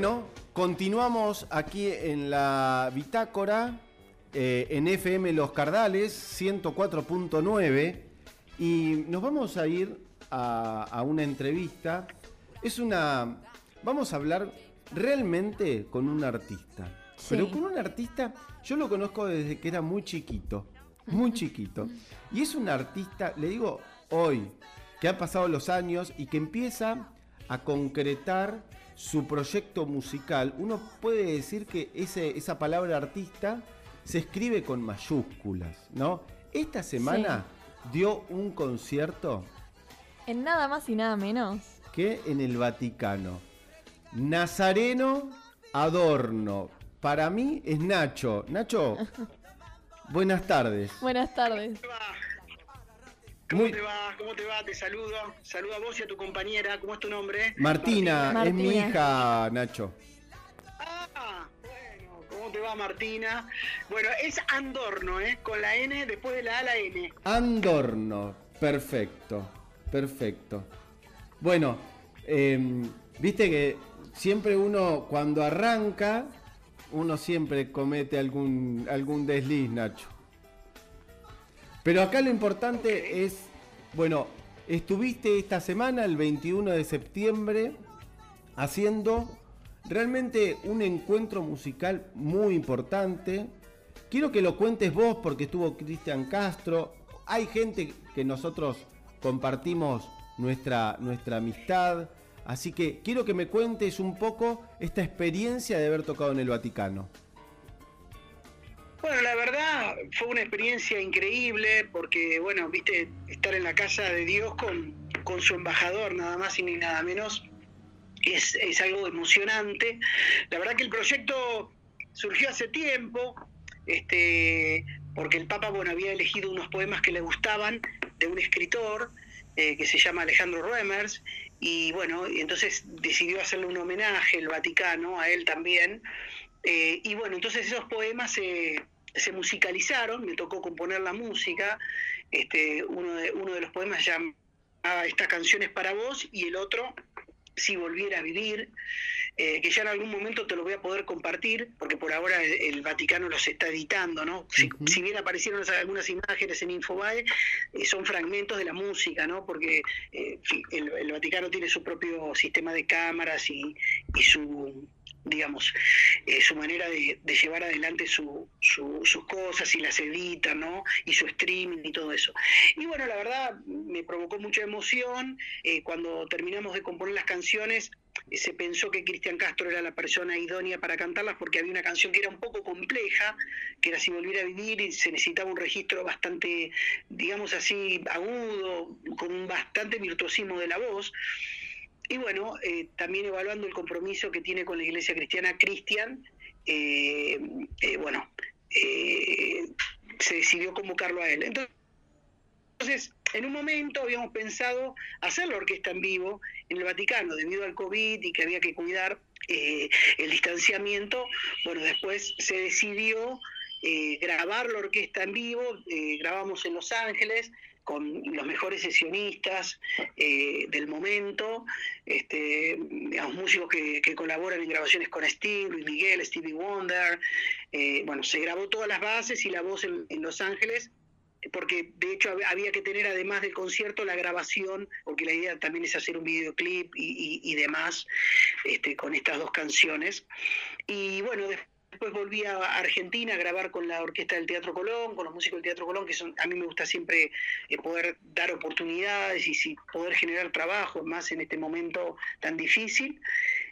Bueno, continuamos aquí en la bitácora, eh, en FM Los Cardales, 104.9, y nos vamos a ir a, una entrevista. Es una... Vamos a hablar realmente con un artista. Pero con un artista, yo lo conozco desde que era muy chiquito, muy chiquito. Y es un artista, le digo hoy, que ha pasado los años y que empieza a concretar su proyecto musical. Uno puede decir que ese, esa palabra artista se escribe con mayúsculas, ¿no? Esta semana dio un concierto. En nada más y nada menos. Que en el Vaticano. Nazareno Adorno. Para mí es Nacho. Nacho, buenas tardes. Buenas tardes. ¿Cómo te va? ¿Cómo te va? Te saludo. Saludo a vos y a tu compañera. ¿Cómo es tu nombre? Martina, es mi hija, Nacho. Ah, bueno. ¿Cómo te va, Martina? Bueno, es Andorno, ¿eh? Con la N después de la A, la N. Andorno. Perfecto. Perfecto. Bueno, em, viste que siempre uno, cuando arranca, uno siempre comete algún, algún desliz, Nacho. Pero acá lo importante es, bueno, estuviste esta semana, el 21 de septiembre, haciendo realmente un encuentro musical muy importante. Quiero que lo cuentes vos porque estuvo Cristian Castro. Hay gente que nosotros compartimos nuestra, nuestra amistad. Así que quiero que me cuentes un poco esta experiencia de haber tocado en el Vaticano. Bueno, la verdad fue una experiencia increíble porque, bueno, viste, estar en la casa de Dios con, con su embajador, nada más y ni nada menos, es, es algo emocionante. La verdad que el proyecto surgió hace tiempo, este, porque el Papa, bueno, había elegido unos poemas que le gustaban de un escritor eh, que se llama Alejandro Remers, y bueno, entonces decidió hacerle un homenaje el Vaticano a él también. Eh, y bueno, entonces esos poemas se, se, musicalizaron, me tocó componer la música. Este, uno, de, uno de los poemas llama Estas canciones para vos y el otro, Si volviera a vivir. Eh, que ya en algún momento te lo voy a poder compartir, porque por ahora el, Vaticano los está editando, ¿no? Si, bien aparecieron algunas imágenes en Infobae, eh, son fragmentos de la música, ¿no? Porque el, Vaticano tiene su propio sistema de cámaras y su digamos, eh, su manera de, llevar adelante sus cosas y las edita, ¿no? Y su streaming y todo eso. Y bueno, la verdad me provocó mucha emoción. Eh, cuando terminamos de componer las canciones, eh, se pensó que Cristian Castro era la persona idónea para cantarlas porque había una canción que era un poco compleja, que era Si volviera a vivir y se necesitaba un registro bastante, digamos así, agudo, con bastante virtuosismo de la voz. Y bueno, eh, también evaluando el compromiso que tiene con la Iglesia Cristiana Cristian, eh, eh, bueno, se decidió convocarlo a él. Entonces, en un momento habíamos pensado hacer la orquesta en vivo en el Vaticano, debido al COVID y que había que cuidar el distanciamiento. Bueno, después se decidió grabar la orquesta en vivo, grabamos en Los Ángeles, con los mejores sesionistas eh, del momento, este, músicos que, colaboran en grabaciones con Steve, Luis Miguel, Stevie Wonder. Eh, bueno, se grabó todas las bases y la voz en, Los Ángeles, porque de hecho había que tener además del concierto la grabación, porque la idea también es hacer un videoclip y, y demás este, con estas dos canciones. Y bueno, después Después volví a Argentina a grabar con la orquesta del Teatro Colón, con los músicos del Teatro Colón, que son, a mí me gusta siempre eh, poder dar oportunidades y poder generar trabajo, más en este momento tan difícil.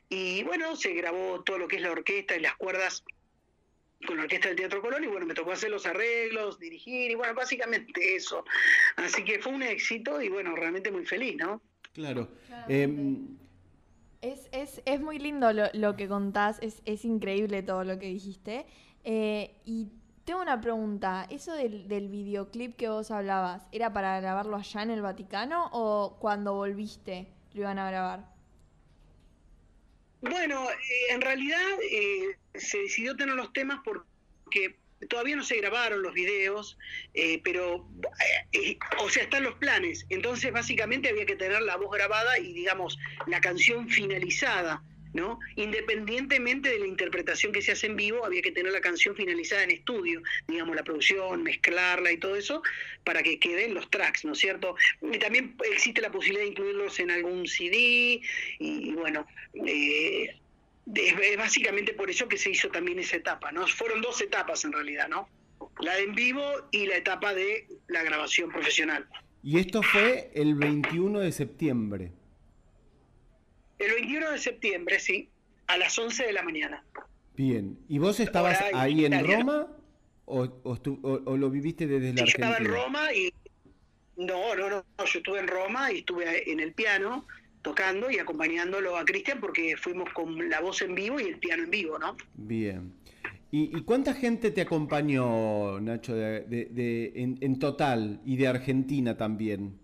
Y bueno, se grabó todo lo que es la orquesta y las cuerdas con la orquesta del Teatro Colón y bueno, me tocó hacer los arreglos, dirigir y bueno, básicamente eso. Así que fue un éxito y bueno, realmente muy feliz, ¿no? Claro. Em, es, es, es muy lindo lo, lo, que contás, es, es increíble todo lo que dijiste. Eh, y tengo una pregunta, ¿eso del, del, videoclip que vos hablabas, ¿era para grabarlo allá en el Vaticano o cuando volviste lo iban a grabar? Bueno, eh, en realidad eh, se decidió tener los temas porque todavía no se grabaron los videos, eh, pero, eh, eh, o sea, están los planes. Entonces, básicamente había que tener la voz grabada y, digamos, la canción finalizada. ¿no? Independientemente de la interpretación que se hace en vivo, había que tener la canción finalizada en estudio, digamos, la producción, mezclarla y todo eso, para que queden los tracks, ¿no es cierto? Y también existe la posibilidad de incluirlos en algún CD, y, bueno, eh, es básicamente por eso que se hizo también esa etapa, ¿no? Fueron dos etapas en realidad, ¿no? La de en vivo y la etapa de la grabación profesional. Y esto fue el 21 de septiembre. El 21 de septiembre, sí, a las 11 de la mañana. Bien, ¿y vos estabas ahí en Roma o, lo viviste desde la Argentina? Yo estaba en Roma y... No, no, no, yo estuve en Roma y estuve en el piano tocando y acompañándolo a Cristian porque fuimos con la voz en vivo y el piano en vivo, ¿no? Bien. ¿Y, cuánta gente te acompañó, Nacho, de, en, total y de Argentina también?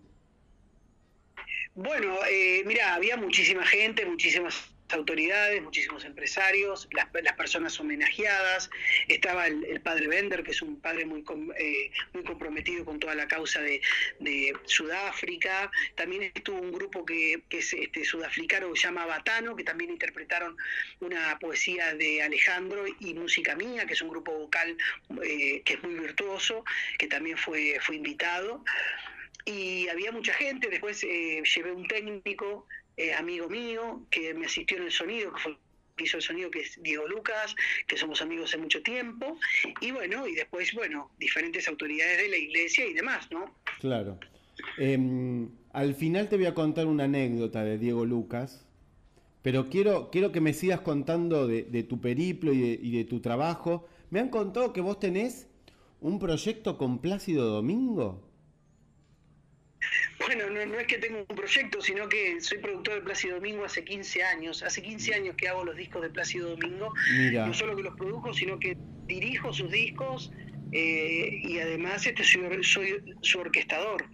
Bueno, eh, mira, había muchísima gente, muchísimas autoridades, muchísimos empresarios, las, personas homenajeadas, estaba el, padre Bender, que es un padre muy, eh, muy comprometido con toda la causa de, Sudáfrica, también estuvo un grupo que, es este, sudafricano que se llama Batano, que también interpretaron una poesía de Alejandro y Música Mía, que es un grupo vocal eh, que es muy virtuoso, que también fue, fue invitado. Y había mucha gente, después eh, llevé un técnico eh, amigo mío que me asistió en el sonido, que fue que hizo el sonido, que es Diego Lucas, que somos amigos hace mucho tiempo, y bueno, y después, bueno, diferentes autoridades de la iglesia y demás, ¿no? Claro. Em, al final te voy a contar una anécdota de Diego Lucas, pero quiero, quiero que me sigas contando de, tu periplo y de, y de, tu trabajo. Me han contado que vos tenés un proyecto con Plácido Domingo. Bueno, no, es que tengo un proyecto, sino que soy productor de Plácido Domingo hace 15 años. Hace 15 años que hago los discos de Plácido Domingo. No solo que los produjo, sino que dirijo sus discos eh, y además este soy, su orquestador.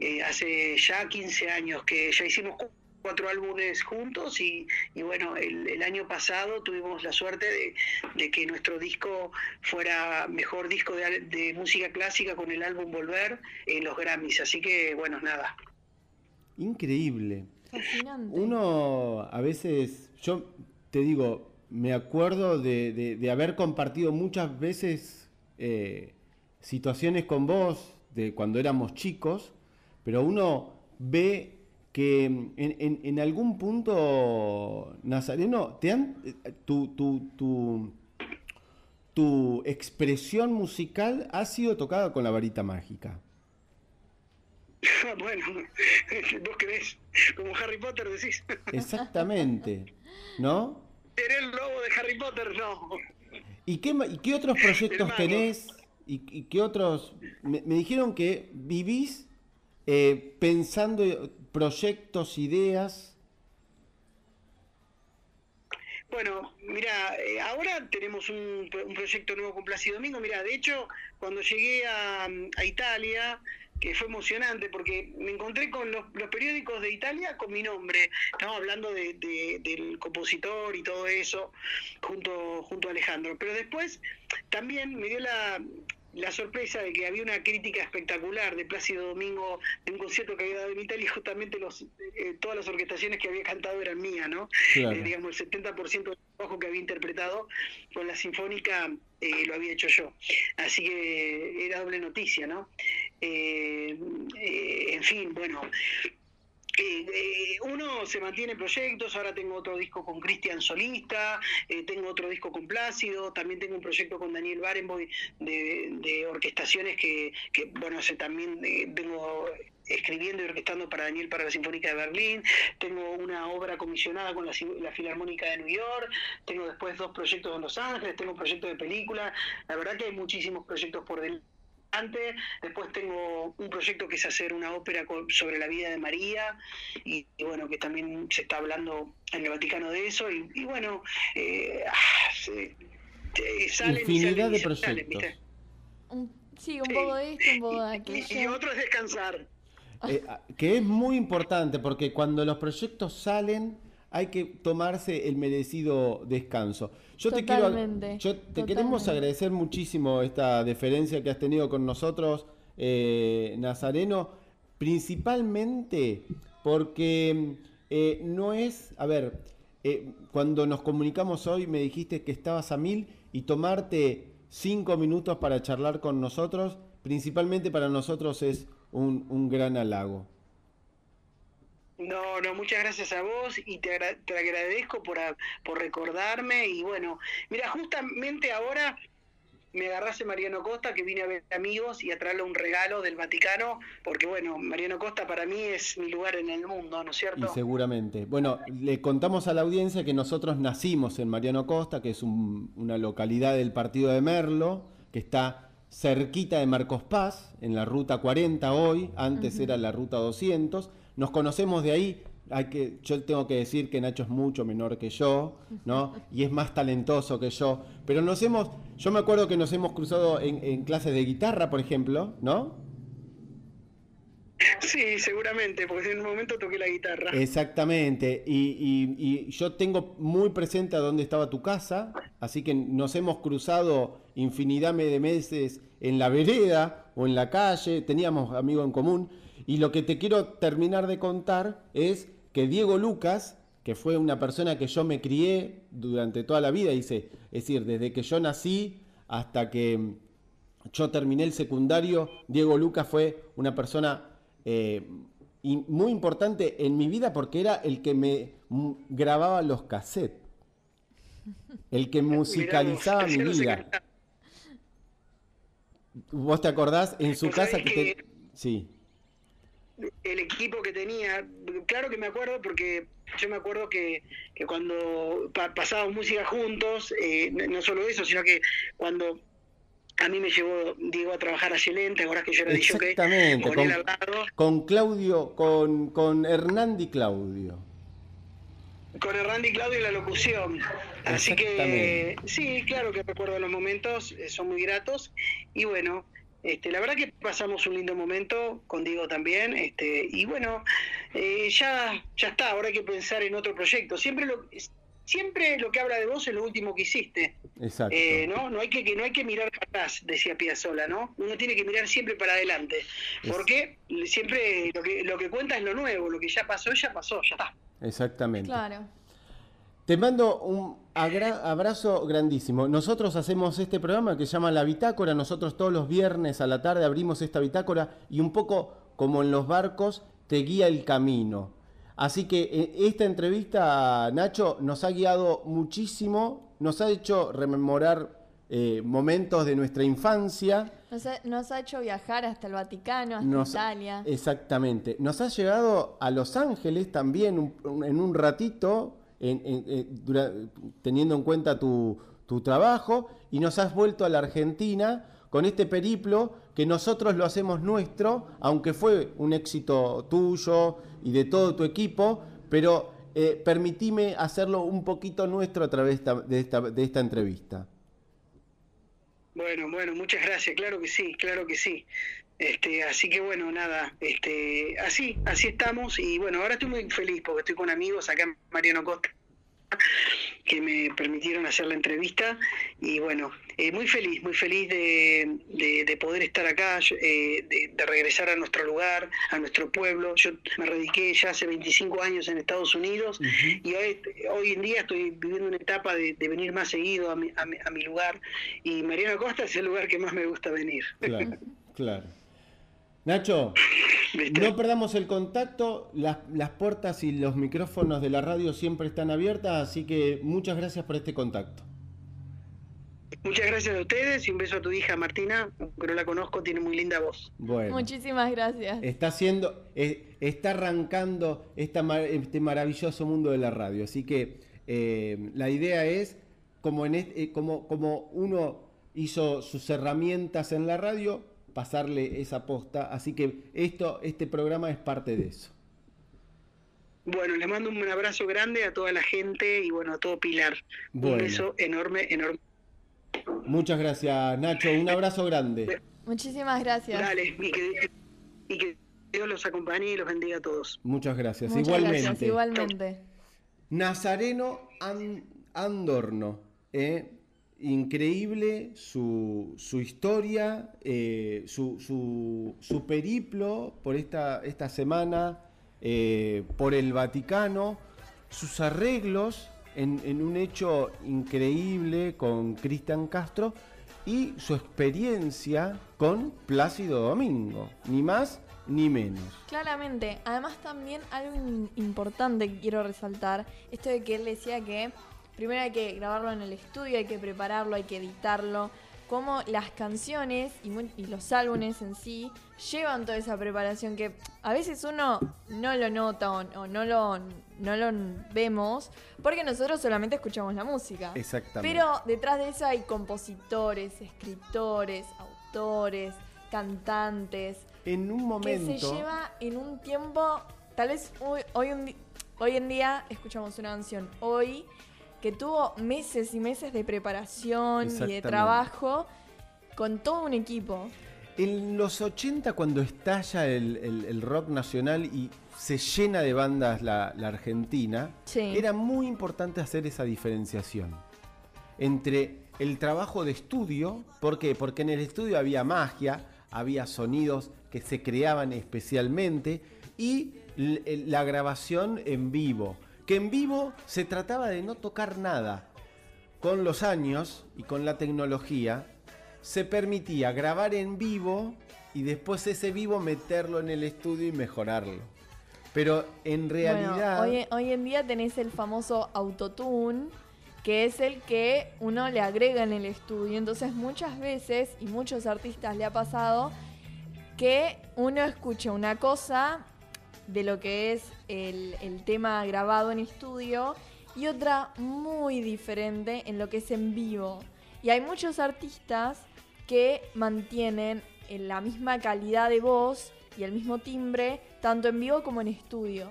Eh, hace ya 15 años que ya hicimos cuatro álbumes juntos y, bueno, el, año pasado tuvimos la suerte de, que nuestro disco fuera mejor disco de, música clásica con el álbum Volver en los Grammys, así que bueno, nada. Increíble. Uno a veces, yo te digo, me acuerdo de, haber compartido muchas veces eh, situaciones con vos de cuando éramos chicos, pero uno ve que en, en, algún punto, Nazareno, te han, tu, tu, tu, tu, expresión musical ha sido tocada con la varita mágica. bueno, vos crees, como Harry Potter decís. Exactamente, ¿no? Eres el lobo de Harry Potter, no. ¿Y qué, y qué otros proyectos tenés? ¿Y, qué otros? Me, dijeron que vivís eh, pensando proyectos, ideas? Bueno, mira, eh, ahora tenemos un, proyecto nuevo con Plácido Domingo. Mira, de hecho, cuando llegué a, Italia, que fue emocionante porque me encontré con los, periódicos de Italia con mi nombre. Estamos hablando del compositor y todo eso junto, junto a Alejandro. Pero después también me dio la, la sorpresa de que había una crítica espectacular de Plácido Domingo de un concierto que había dado en Italia y justamente los, eh, todas las orquestaciones que había cantado eran mías, ¿no? Eh, digamos, el 70% del trabajo que había interpretado con la Sinfónica eh, lo había hecho yo. Así que era doble noticia, ¿no? en fin, bueno, eh, uno se mantiene en proyectos, ahora tengo otro disco con Cristian Solista, eh, tengo otro disco con Plácido, también tengo un proyecto con Daniel Barenboy de, orquestaciones que, bueno, se también eh, vengo escribiendo y orquestando para Daniel para la Sinfónica de Berlín, tengo una obra comisionada con la, la, Filarmónica de New York, tengo después dos proyectos en Los Ángeles, tengo un proyecto de película, la verdad que hay muchísimos proyectos por delante Después tengo un proyecto que es hacer una ópera sobre la vida de María y, bueno, que también se está hablando en el Vaticano de eso y, bueno, eh, ah, Infinidad de proyectos. sí, un poco de esto, un poco de aquello. Y, otro es descansar. Eh, ah, que es muy importante porque cuando los proyectos salen hay que tomarse el merecido descanso. Yo te quiero, yo te queremos agradecer muchísimo esta deferencia que has tenido con nosotros, eh, Nazareno, principalmente porque eh, no es, a ver, eh, cuando nos comunicamos hoy me dijiste que estabas a mil y tomarte cinco minutos para charlar con nosotros, principalmente para nosotros es un, un gran halago. No, no, muchas gracias a vos y te, te agradezco por, por recordarme y bueno, mira, justamente ahora me agarrase Mariano Costa, que vine a ver amigos y a traerle un regalo del Vaticano, porque bueno, Mariano Costa para mí es mi lugar en el mundo, ¿no es cierto? Y seguramente. Bueno, le contamos a la audiencia que nosotros nacimos en Mariano Costa, que es una localidad del partido de Merlo, que está cerquita de Marcos Paz, en la ruta 40 hoy, antes era la ruta 200. Nos conocemos de ahí, hay que, yo tengo que decir que Nacho es mucho menor que yo, ¿no? Y es más talentoso que yo. Pero nos hemos, yo me acuerdo que nos hemos cruzado en, clases de guitarra, por ejemplo, ¿no? Sí, seguramente, porque en un momento toqué la guitarra. Exactamente, y, y, yo tengo muy presente a dónde estaba tu casa, así que nos hemos cruzado infinidad de meses en la vereda o en la calle, teníamos amigos en común, y lo que te quiero terminar de contar es que Diego Lucas, que fue una persona que yo me crié durante toda la vida, dice, es decir, desde que yo nací hasta que yo terminé el secundario, Diego Lucas fue una persona eh, muy importante en mi vida porque era el que me grababa los cassettes, el que musicalizaba mi vida. ¿Vos te acordás en su casa que Sí el equipo que tenía, claro que me acuerdo porque yo me acuerdo que, que cuando pasábamos música juntos, eh, no solo eso, sino que cuando a mí me llevó Diego a trabajar a Yelente, ahora que yo era Exactamente, con, con, con Claudio, con, con Hernandi Claudio. Con Hernandi Claudio y la locución. Así que sí, claro que recuerdo los momentos, eh, son muy gratos. Y bueno, este, la verdad que pasamos un lindo momento con Diego también, este, y bueno, eh, ya, ya está, ahora hay que pensar en otro proyecto. Siempre lo, siempre lo que habla de vos es lo último que hiciste. Exacto. Eh, ¿no? No, hay que, no hay que mirar para atrás, decía Piazzola, ¿no? Uno tiene que mirar siempre para adelante, porque siempre lo que, lo que cuenta es lo nuevo, lo que ya pasó, ya pasó, ya está. Exactamente. Claro. Te mando un abrazo grandísimo. Nosotros hacemos este programa que se llama La Bitácora. Nosotros todos los viernes a la tarde abrimos esta bitácora y un poco como en los barcos te guía el camino. Así que eh, esta entrevista, Nacho, nos ha guiado muchísimo, nos ha hecho rememorar eh, momentos de nuestra infancia. Nos ha, hecho viajar hasta el Vaticano, hasta Italia. Exactamente. Nos ha llegado a Los Ángeles también en un ratito teniendo en cuenta tu, trabajo y nos has vuelto a la Argentina con este periplo que nosotros lo hacemos nuestro, aunque fue un éxito tuyo y de todo tu equipo, pero eh, permitime hacerlo un poquito nuestro a través de esta entrevista. Bueno, bueno, muchas gracias, claro que sí, claro que sí. Este, así que bueno, nada, este, así, así estamos y bueno, ahora estoy muy feliz porque estoy con amigos acá en Mariano Costa que me permitieron hacer la entrevista y bueno, eh, muy feliz, muy feliz de, poder estar acá, eh, de, regresar a nuestro lugar, a nuestro pueblo. Yo me radiqué ya hace 25 años en Estados Unidos y hoy, hoy en día estoy viviendo una etapa de, venir más seguido a mi, a mi lugar y Mariano Costa es el lugar que más me gusta venir. Claro, claro. Nacho, no perdamos el contacto, las, las, puertas y los micrófonos de la radio siempre están abiertas, así que muchas gracias por este contacto. Muchas gracias a ustedes y un beso a tu hija Martina, que no la conozco, tiene muy linda voz. Bueno, Muchísimas gracias. Está haciendo, eh, está arrancando esta, este maravilloso mundo de la radio, así que eh, la idea es, como, en eh, como, como uno hizo sus herramientas en la radio, pasarle esa posta. Así que esto, este programa es parte de eso. Bueno, les mando un abrazo grande a toda la gente y bueno, a todo Pilar. Un beso enorme, enorme. Muchas gracias, Nacho. Un abrazo grande. Muchísimas gracias. Dale, y que, Dios los acompañe y los bendiga a todos. Muchas gracias. igualmente. igualmente. Nazareno Andorno. ¿eh? Increíble su, su historia, eh, su, su, periplo por esta, esta semana eh, por el Vaticano, sus arreglos en, en un hecho increíble con Cristian Castro y su experiencia con Plácido Domingo, ni más ni menos. Claramente, además también algo importante que quiero resaltar, esto de que él decía que primero hay que grabarlo en el estudio, hay que prepararlo, hay que editarlo, como las canciones y, los álbumes en sí llevan toda esa preparación que a veces uno no lo nota o, o no, lo, no lo vemos porque nosotros solamente escuchamos la música. Exactamente. Pero detrás de eso hay compositores, escritores, autores, cantantes, en un momento... que se lleva en un tiempo, tal vez hoy, hoy, hoy en día escuchamos una canción hoy que tuvo meses y meses de preparación y de trabajo con todo un equipo. En los 80, cuando estalla el, el- el rock nacional y se llena de bandas la, la Argentina, Sí. era muy importante hacer esa diferenciación entre el trabajo de estudio, ¿por qué? Porque en el estudio había magia, había sonidos que se creaban especialmente y el- la grabación en vivo, que en vivo se trataba de no tocar nada. Con los años y con la tecnología, se permitía grabar en vivo y después ese vivo meterlo en el estudio y mejorarlo. Pero en realidad... Bueno, hoy, hoy en día tenés el famoso autotune, que es el que uno le agrega en el estudio. Entonces muchas veces, y muchos artistas le ha pasado, que uno escucha una cosa de lo que es el, el tema grabado en estudio y otra muy diferente en lo que es en vivo. Y hay muchos artistas que mantienen en la misma calidad de voz y el mismo timbre, tanto en vivo como en estudio.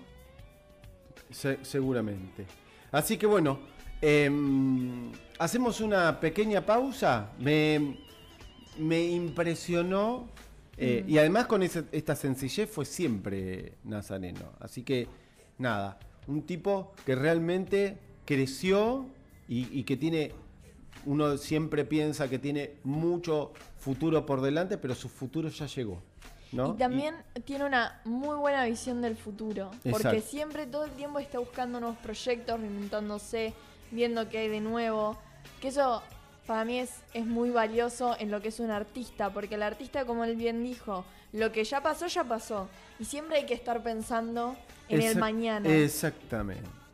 Se- seguramente. Así que bueno, em, hacemos una pequeña pausa. Me, me impresionó. Eh, Y además con ese- esta sencillez fue siempre Nazareno. Así que nada, un tipo que realmente creció y, y que tiene, uno siempre piensa que tiene mucho futuro por delante, pero su futuro ya llegó. ¿no? Y también tiene una muy buena visión del futuro. Porque siempre todo el tiempo está buscando nuevos proyectos, reinventándose, viendo qué hay de nuevo. Que eso para mí es, es muy valioso en lo que es un artista. Porque el artista, como él bien dijo, lo que ya pasó, ya pasó. Y siempre hay que estar pensando en el mañana. Exactamente.